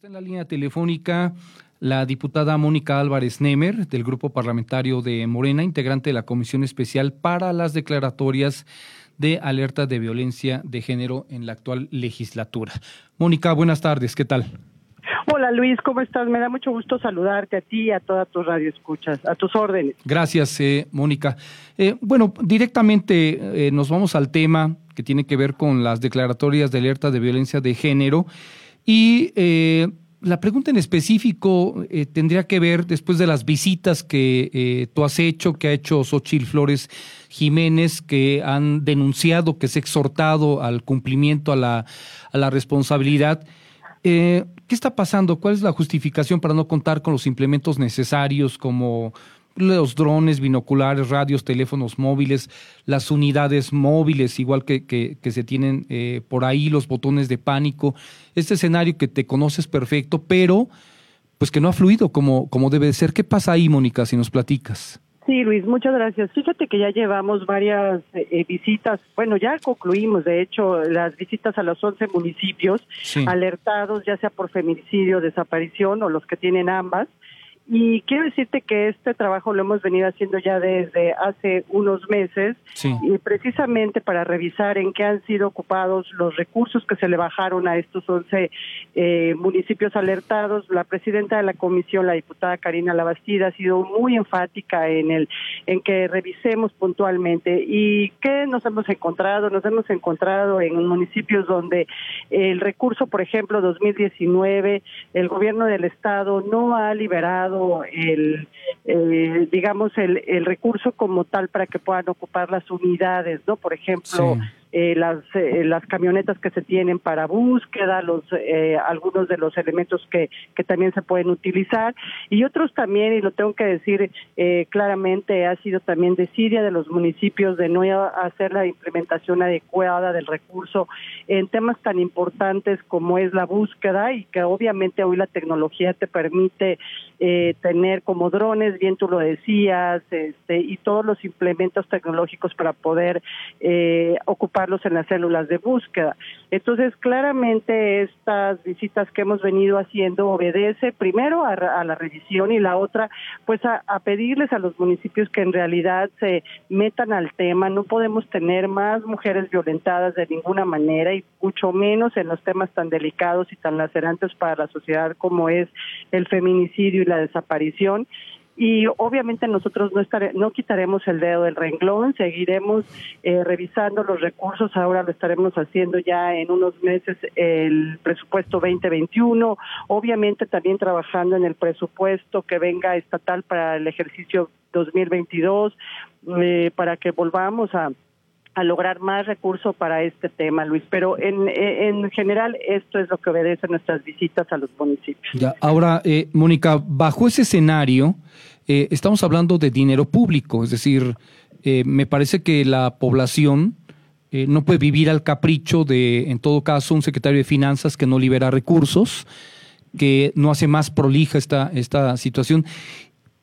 Está en la línea telefónica la diputada Mónica Álvarez Nemer, del Grupo Parlamentario de Morena, integrante de la Comisión Especial para las Declaratorias de Alerta de Violencia de Género en la actual legislatura. Mónica, buenas tardes, ¿qué tal? Hola Luis, ¿cómo estás? Me da mucho gusto saludarte a ti y a todas tus radioescuchas, a tus órdenes. Gracias, eh, Mónica. Eh, bueno, directamente eh, nos vamos al tema que tiene que ver con las declaratorias de alerta de violencia de género. Y eh, la pregunta en específico eh, tendría que ver después de las visitas que eh, tú has hecho, que ha hecho Xochil Flores Jiménez, que han denunciado, que se ha exhortado al cumplimiento, a la, a la responsabilidad. ¿Qué está pasando? ¿Cuál es la justificación para no contar con los implementos necesarios como los drones, binoculares, radios, teléfonos móviles, las unidades móviles, igual que, que, se tienen eh, por ahí, los botones de pánico. Este escenario que te conoces perfecto, pero pues que no ha fluido como, como debe de ser. ¿Qué pasa ahí, Mónica, si nos platicas? Sí, Luis, muchas gracias. Fíjate que ya llevamos varias eh, visitas, bueno, ya concluimos, de hecho, las visitas a los 11 municipios alertados, ya sea por feminicidio, desaparición o los que tienen ambas. Y quiero decirte que este trabajo lo hemos venido haciendo ya desde hace unos meses y precisamente para revisar en qué han sido ocupados los recursos que se le bajaron a estos 11 eh, municipios alertados. La presidenta de la comisión, la diputada Karina Labastida, ha sido muy enfática en el en que revisemos puntualmente y qué nos hemos encontrado. Nos hemos encontrado en municipios donde el recurso, por ejemplo, 2019, el gobierno del estado no ha liberado el, eh, digamos, el, el recurso como tal para que puedan ocupar las unidades, ¿no? Por ejemplo, eh, las, eh, las camionetas que se tienen para búsqueda, los, eh, algunos de los elementos que, que también se pueden utilizar. Y otros también, y lo tengo que decir eh, claramente, ha sido también desidia de los municipios de no hacer la implementación adecuada del recurso en temas tan importantes como es la búsqueda y que obviamente hoy la tecnología te permite eh, tener como drones, bien tú lo decías, este, y todos los implementos tecnológicos para poder eh, en las células de búsqueda. Entonces, claramente estas visitas que hemos venido haciendo obedece primero a, la revisión y la otra, pues a, pedirles a los municipios que en realidad se metan al tema. No podemos tener más mujeres violentadas de ninguna manera y mucho menos en los temas tan delicados y tan lacerantes para la sociedad como es el feminicidio y la desaparición y obviamente nosotros no, no quitaremos el dedo del renglón, seguiremos eh, revisando los recursos, ahora lo estaremos haciendo ya en unos meses el presupuesto 2021, obviamente también trabajando en el presupuesto que venga estatal para el ejercicio 2022, eh, para que volvamos a a lograr más recursos para este tema, Luis. Pero en, en general esto es lo que obedece nuestras visitas a los municipios. Ya, ahora, eh, Mónica, bajo ese escenario, eh, estamos hablando de dinero público, es decir, eh, me parece que la población eh, no puede vivir al capricho de, en todo caso, un secretario de Finanzas que no libera recursos, que no hace más prolija esta, esta situación.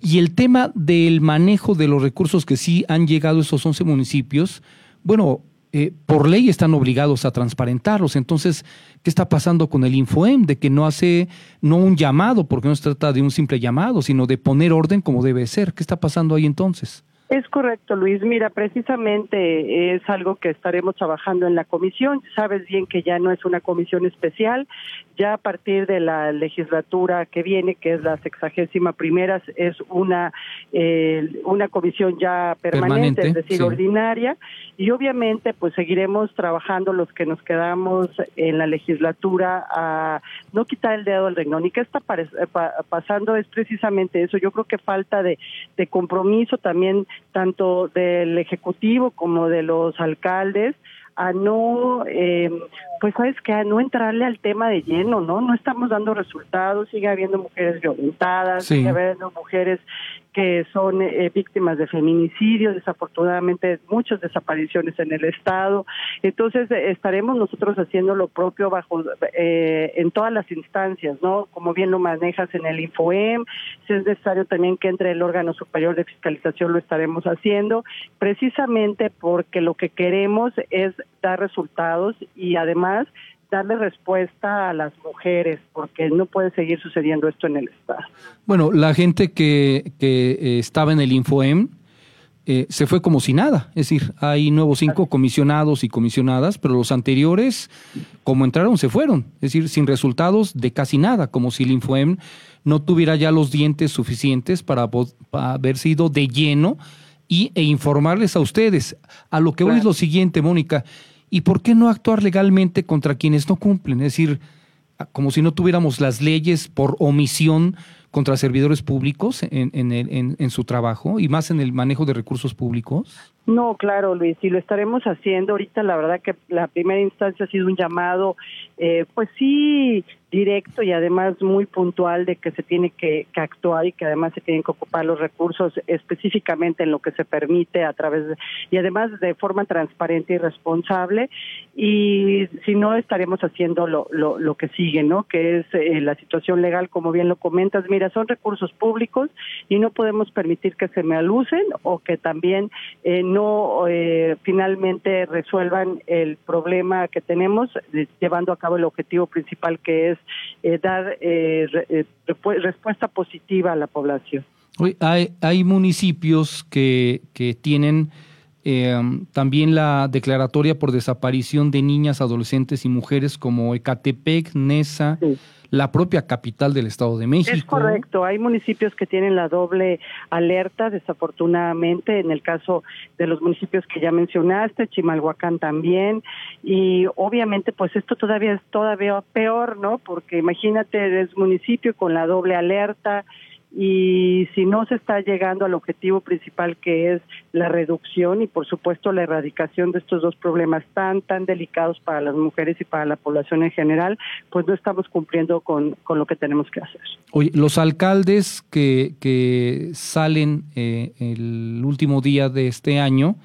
Y el tema del manejo de los recursos que sí han llegado esos 11 municipios, bueno, eh, por ley están obligados a transparentarlos. Entonces, ¿qué está pasando con el Infoem? De que no hace, no un llamado, porque no se trata de un simple llamado, sino de poner orden como debe ser. ¿Qué está pasando ahí entonces? Es correcto, Luis. Mira, precisamente es algo que estaremos trabajando en la comisión. Sabes bien que ya no es una comisión especial. Ya a partir de la legislatura que viene, que es la sexagésima primera, es una eh, una comisión ya permanente, es decir, ordinaria. Y obviamente, pues seguiremos trabajando los que nos quedamos en la legislatura a no quitar el dedo del renglón. Y qué está eh, pasando es precisamente eso. Yo creo que falta de, de compromiso también tanto del Ejecutivo como de los alcaldes a no, eh, pues sabes que a no entrarle al tema de lleno, ¿no? No estamos dando resultados, sigue habiendo mujeres violentadas, sigue habiendo mujeres que son eh, víctimas de feminicidio, desafortunadamente muchas desapariciones en el estado. Entonces eh, estaremos nosotros haciendo lo propio bajo eh, en todas las instancias, ¿no? Como bien lo manejas en el Infoem, si es necesario también que entre el órgano superior de fiscalización lo estaremos haciendo, precisamente porque lo que queremos es dar resultados y además darle respuesta a las mujeres, porque no puede seguir sucediendo esto en el Estado. Bueno, la gente que, que eh, estaba en el InfoEM eh, se fue como si nada. Es decir, hay nuevos cinco comisionados y comisionadas, pero los anteriores, como entraron, se fueron. Es decir, sin resultados de casi nada, como si el InfoEM no tuviera ya los dientes suficientes para, haber sido de lleno y, e informarles a ustedes. A lo que voy es lo siguiente, Mónica. ¿Y por qué no actuar legalmente contra quienes no cumplen? Es decir, como si no tuviéramos las leyes por omisión contra servidores públicos en, en, en, en, su trabajo y más en el manejo de recursos públicos? No, claro, Luis, y lo estaremos haciendo. Ahorita la verdad que la primera instancia ha sido un llamado, eh, pues sí, directo y además muy puntual de que se tiene que, actuar y que además se tienen que ocupar los recursos específicamente en lo que se permite a través de, y además de forma transparente y responsable y si no estaremos haciendo lo, lo, lo que sigue, ¿no? Que es eh, la situación legal, como bien lo comentas. Mira, son recursos públicos y no podemos permitir que se me alucen o que también eh, no eh, finalmente resuelvan el problema que tenemos llevando a cabo el objetivo principal que es eh, dar eh, eh, respuesta positiva a la población. Hay, hay municipios que, que tienen también la declaratoria por desaparición de niñas, adolescentes y mujeres como Ecatepec, Nesa, la propia capital del Estado de México. Es correcto, hay municipios que tienen la doble alerta, desafortunadamente, en el caso de los municipios que ya mencionaste, Chimalhuacán también, y obviamente pues esto todavía es todavía peor, ¿no? Porque imagínate, es municipio con la doble alerta, y si no se está llegando al objetivo principal que es la reducción y por supuesto la erradicación de estos dos problemas tan tan delicados para las mujeres y para la población en general, pues no estamos cumpliendo con, con lo que tenemos que hacer. Oye, los alcaldes que, que salen eh, el último día de este año,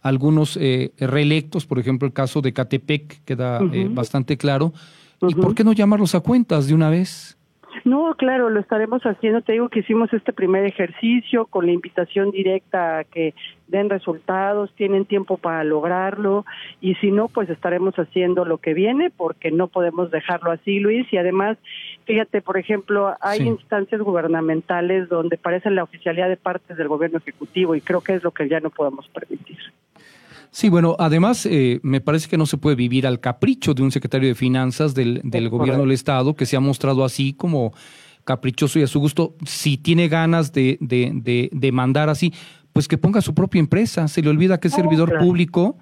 algunos eh, reelectos, por ejemplo el caso de Catepec queda eh, bastante claro, ¿y por qué no llamarlos a cuentas de una vez? No, claro, lo estaremos haciendo. Te digo que hicimos este primer ejercicio con la invitación directa a que den resultados, tienen tiempo para lograrlo y si no, pues estaremos haciendo lo que viene porque no podemos dejarlo así, Luis. Y además, fíjate, por ejemplo, hay instancias gubernamentales donde parece la oficialidad de partes del gobierno ejecutivo y creo que es lo que ya no podemos permitir. Sí, bueno, además eh, me parece que no se puede vivir al capricho de un secretario de Finanzas del, del gobierno del Estado que se ha mostrado así como caprichoso y a su gusto. Si tiene ganas de, de, de, mandar así, pues que ponga su propia empresa. Se le olvida que es servidor público.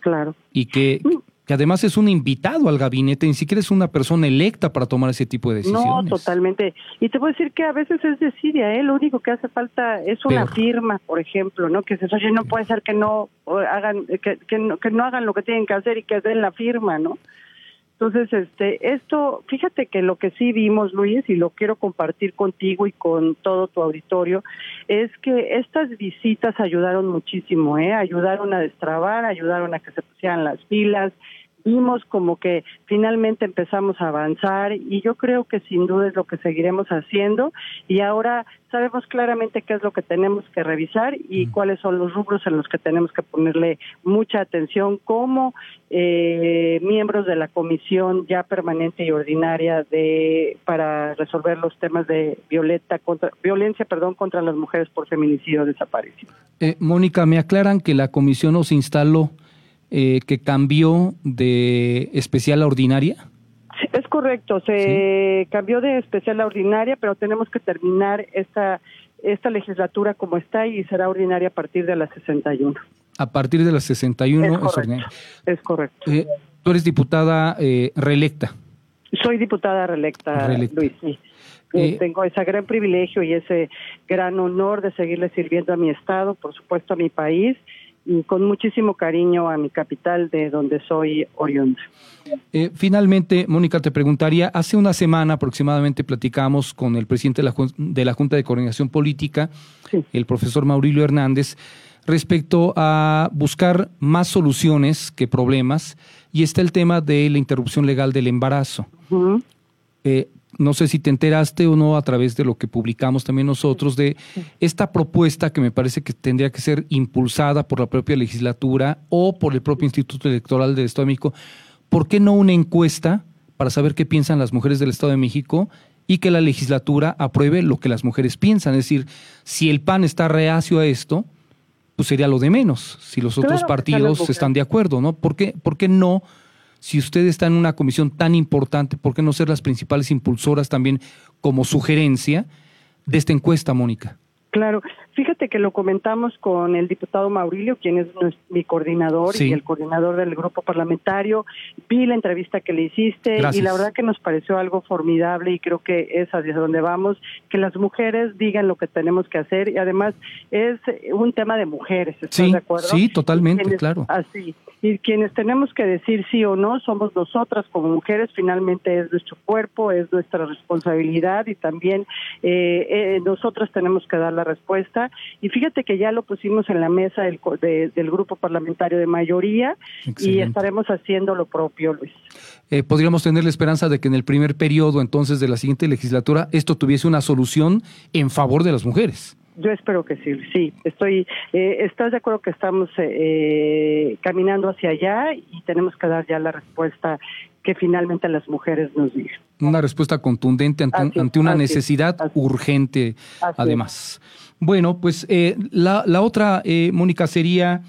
Claro. Y que, mm que además es un invitado al gabinete, ni siquiera es una persona electa para tomar ese tipo de decisiones. No, totalmente. Y te puedo decir que a veces es desidia, ¿eh? lo único que hace falta es una firma, por ejemplo, ¿no? Que se oye, no puede ser que no hagan que, que, no, que no hagan lo que tienen que hacer y que den la firma, ¿no? Entonces, este, esto, fíjate que lo que sí vimos, Luis, y lo quiero compartir contigo y con todo tu auditorio, es que estas visitas ayudaron muchísimo, ¿eh? Ayudaron a destrabar, ayudaron a que se pusieran las pilas, vimos como que finalmente empezamos a avanzar y yo creo que sin duda es lo que seguiremos haciendo y ahora sabemos claramente qué es lo que tenemos que revisar y mm. cuáles son los rubros en los que tenemos que ponerle mucha atención como eh, miembros de la comisión ya permanente y ordinaria de para resolver los temas de violeta contra, violencia perdón contra las mujeres por feminicidio desaparición. Eh, Mónica, me aclaran que la comisión nos instaló eh, que cambió de especial a ordinaria? Es correcto, se cambió de especial a ordinaria, pero tenemos que terminar esta, esta legislatura como está y será ordinaria a partir de la 61. A partir de la 61 es, correcto, ordinaria. Es correcto. Eh, tú eres diputada eh, reelecta. Soy diputada reelecta, Luis, sí. tengo ese gran privilegio y ese gran honor de seguirle sirviendo a mi Estado, por supuesto a mi país y con muchísimo cariño a mi capital de donde soy oriunda. Eh, finalmente, Mónica, te preguntaría, hace una semana aproximadamente platicamos con el presidente de la, de la Junta de Coordinación Política, el profesor Maurilio Hernández, respecto a buscar más soluciones que problemas, y está el tema de la interrupción legal del embarazo no sé si te enteraste o no a través de lo que publicamos también nosotros, de esta propuesta que me parece que tendría que ser impulsada por la propia legislatura o por el propio Instituto Electoral del Estado de México, ¿por qué no una encuesta para saber qué piensan las mujeres del Estado de México y que la legislatura apruebe lo que las mujeres piensan? Es decir, si el PAN está reacio a esto, pues sería lo de menos, si los otros partidos están de acuerdo, ¿no? ¿Por qué, ¿Por qué no? Si usted está en una comisión tan importante, ¿por qué no ser las principales impulsoras también como sugerencia de esta encuesta, Mónica? Claro, fíjate que lo comentamos con el diputado Maurilio, quien es mi coordinador y el coordinador del grupo parlamentario. Vi la entrevista que le hiciste y la verdad que nos pareció algo formidable y creo que es hacia donde vamos, que las mujeres digan lo que tenemos que hacer y además es un tema de mujeres, ¿estás de acuerdo? Sí, totalmente, claro. Así, y quienes tenemos que decir sí o no somos nosotras como mujeres, finalmente es nuestro cuerpo, es nuestra responsabilidad y también eh, eh, nosotras tenemos que dar la respuesta. Y fíjate que ya lo pusimos en la mesa del, del grupo parlamentario de mayoría y estaremos haciendo lo propio, Luis. Eh, podríamos tener la esperanza de que en el primer periodo entonces de la siguiente legislatura esto tuviese una solución en favor de las mujeres. Yo espero que sí, sí. Estoy, eh, ¿estás de acuerdo que estamos eh, caminando hacia allá y tenemos que dar ya la respuesta que finalmente las mujeres nos digan? Una respuesta contundente ante, una necesidad urgente, además. Bueno, pues eh, la, la, otra, eh, Mónica, sería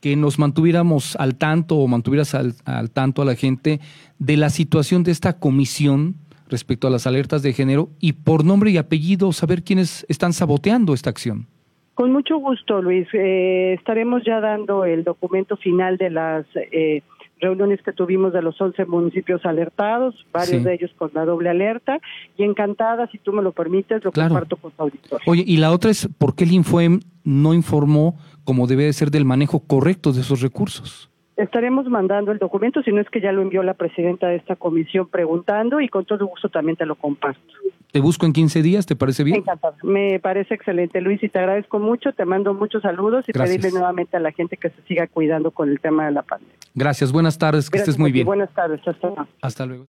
que nos mantuviéramos al tanto o mantuvieras al, al tanto a la gente de la situación de esta comisión respecto a las alertas de género y por nombre y apellido saber quiénes están saboteando esta acción. Con mucho gusto, Luis. Eh, estaremos ya dando el documento final de las eh, reuniones que tuvimos de los 11 municipios alertados, varios de ellos con la doble alerta, y encantada, si tú me lo permites, lo comparto con tu auditor. Oye, y la otra es, ¿por qué el Infoem no informó como debe de ser del manejo correcto de esos recursos? Estaremos mandando el documento, si no es que ya lo envió la presidenta de esta comisión preguntando y con todo gusto también te lo comparto. Te busco en 15 días, ¿te parece bien? Encantado. Me parece excelente, Luis, y te agradezco mucho, te mando muchos saludos y pedirle nuevamente a la gente que se siga cuidando con el tema de la pandemia. Gracias, buenas tardes, que estés muy bien. Buenas tardes, hasta luego. Hasta luego.